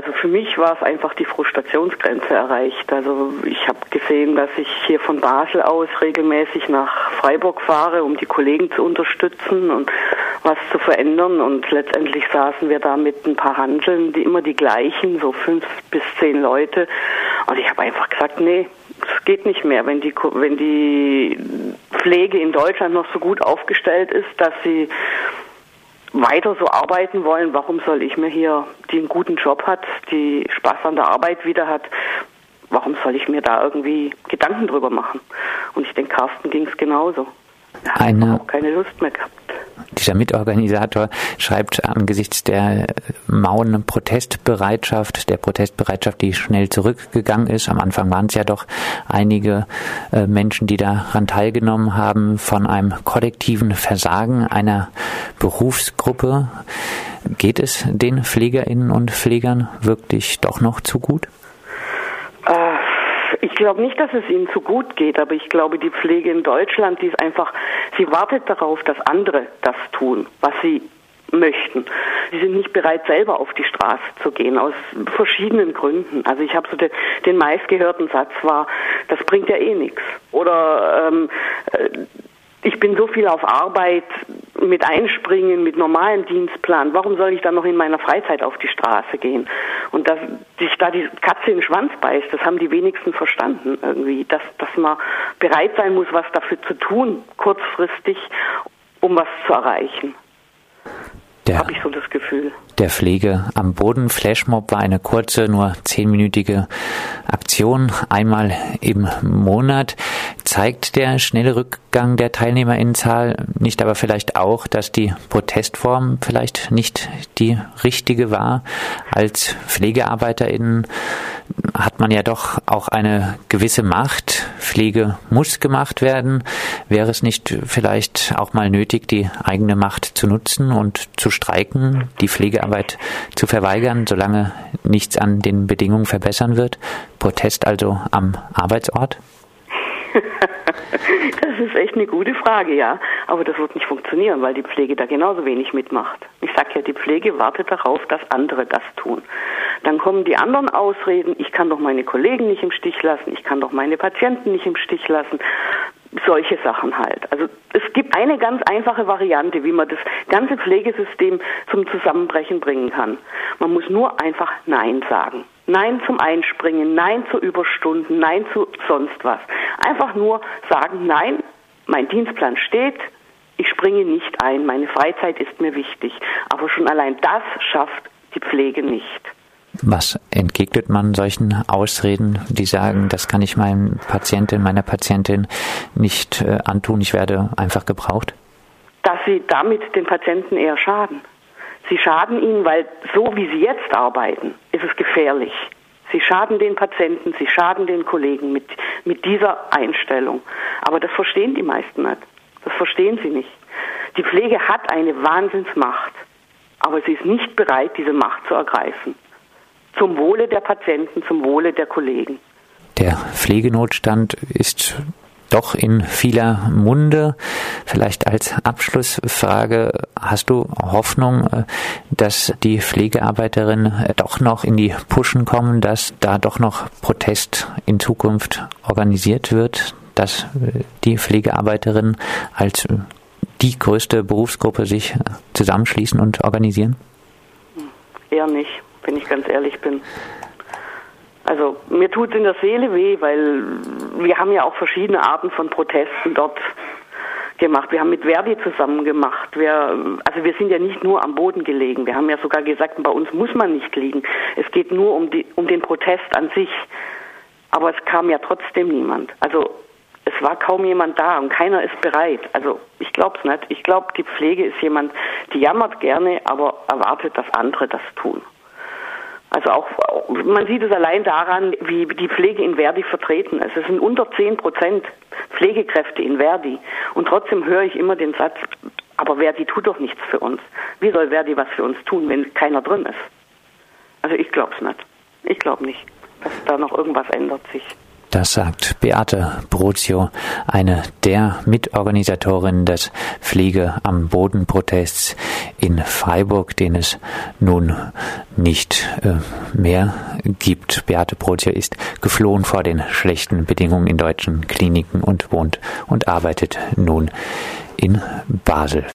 also für mich war es einfach die Frustrationsgrenze erreicht. Also ich habe gesehen, dass ich hier von Basel aus regelmäßig nach Freiburg fahre, um die Kollegen zu unterstützen und was zu verändern. Und letztendlich saßen wir da mit ein paar Handeln, die immer die gleichen, so fünf bis zehn Leute. Und ich habe einfach gesagt, nee, es geht nicht mehr, wenn die, wenn die Pflege in Deutschland noch so gut aufgestellt ist, dass sie weiter so arbeiten wollen, warum soll ich mir hier, die einen guten Job hat, die Spaß an der Arbeit wieder hat, warum soll ich mir da irgendwie Gedanken drüber machen? Und ich denke, Carsten ging es genauso. Er hat Eine, auch keine Lust mehr gehabt. Dieser Mitorganisator schreibt angesichts der mauen Protestbereitschaft, der Protestbereitschaft, die schnell zurückgegangen ist. Am Anfang waren es ja doch einige äh, Menschen, die daran teilgenommen haben, von einem kollektiven Versagen einer Berufsgruppe. Geht es den Pflegerinnen und Pflegern wirklich doch noch zu gut? Äh, ich glaube nicht, dass es ihnen zu gut geht, aber ich glaube, die Pflege in Deutschland, die ist einfach, sie wartet darauf, dass andere das tun, was sie möchten. Sie sind nicht bereit, selber auf die Straße zu gehen, aus verschiedenen Gründen. Also ich habe so den, den meistgehörten Satz war, das bringt ja eh nichts. Oder ähm, äh, ich bin so viel auf Arbeit mit Einspringen, mit normalem Dienstplan. Warum soll ich dann noch in meiner Freizeit auf die Straße gehen? Und dass sich da die Katze in den Schwanz beißt, das haben die wenigsten verstanden irgendwie. Dass, dass man bereit sein muss, was dafür zu tun, kurzfristig, um was zu erreichen. Habe ich so das Gefühl. Der Pflege am Boden Flashmob war eine kurze, nur zehnminütige Aktion, einmal im Monat. Zeigt der schnelle Rückgang der Teilnehmerinnenzahl nicht aber vielleicht auch, dass die Protestform vielleicht nicht die richtige war? Als PflegearbeiterInnen hat man ja doch auch eine gewisse Macht. Pflege muss gemacht werden. Wäre es nicht vielleicht auch mal nötig, die eigene Macht zu nutzen und zu streiken, die Pflegearbeit zu verweigern, solange nichts an den Bedingungen verbessern wird? Protest also am Arbeitsort? Das ist echt eine gute Frage, ja. Aber das wird nicht funktionieren, weil die Pflege da genauso wenig mitmacht. Ich sage ja, die Pflege wartet darauf, dass andere das tun. Dann kommen die anderen Ausreden, ich kann doch meine Kollegen nicht im Stich lassen, ich kann doch meine Patienten nicht im Stich lassen. Solche Sachen halt. Also es gibt eine ganz einfache Variante, wie man das ganze Pflegesystem zum Zusammenbrechen bringen kann. Man muss nur einfach Nein sagen. Nein zum Einspringen, Nein zu Überstunden, Nein zu sonst was. Einfach nur sagen, nein, mein Dienstplan steht, ich springe nicht ein, meine Freizeit ist mir wichtig. Aber schon allein das schafft die Pflege nicht. Was entgegnet man solchen Ausreden, die sagen, das kann ich meinem Patientin, meiner Patientin nicht äh, antun, ich werde einfach gebraucht? Dass sie damit den Patienten eher schaden. Sie schaden ihnen, weil so wie sie jetzt arbeiten, ist es gefährlich. Sie schaden den Patienten, sie schaden den Kollegen mit, mit dieser Einstellung. Aber das verstehen die meisten nicht. Das verstehen sie nicht. Die Pflege hat eine Wahnsinnsmacht, aber sie ist nicht bereit, diese Macht zu ergreifen. Zum Wohle der Patienten, zum Wohle der Kollegen. Der Pflegenotstand ist doch in vieler Munde. Vielleicht als Abschlussfrage, hast du Hoffnung, äh, dass die Pflegearbeiterinnen äh, doch noch in die Puschen kommen, dass da doch noch Protest in Zukunft organisiert wird, dass äh, die Pflegearbeiterinnen als die größte Berufsgruppe sich zusammenschließen und organisieren? Eher nicht, wenn ich ganz ehrlich bin. Also mir tut es in der Seele weh, weil wir haben ja auch verschiedene Arten von Protesten dort gemacht. Wir haben mit Verdi zusammen gemacht. Wir, also wir sind ja nicht nur am Boden gelegen. Wir haben ja sogar gesagt, bei uns muss man nicht liegen. Es geht nur um, die, um den Protest an sich. Aber es kam ja trotzdem niemand. Also es war kaum jemand da und keiner ist bereit. Also ich glaube es nicht. Ich glaube, die Pflege ist jemand, die jammert gerne, aber erwartet, dass andere das tun. Also auch, man sieht es allein daran, wie die Pflege in Verdi vertreten ist. Es sind unter 10 Prozent Pflegekräfte in Verdi. Und trotzdem höre ich immer den Satz, aber Verdi tut doch nichts für uns. Wie soll Verdi was für uns tun, wenn keiner drin ist? Also ich glaube es nicht. Ich glaube nicht, dass da noch irgendwas ändert sich. Das sagt Beate Brozio, eine der Mitorganisatorinnen des Pflege am Boden Protests in Freiburg, den es nun nicht äh, mehr gibt. Beate Brozio ist geflohen vor den schlechten Bedingungen in deutschen Kliniken und wohnt und arbeitet nun in Basel.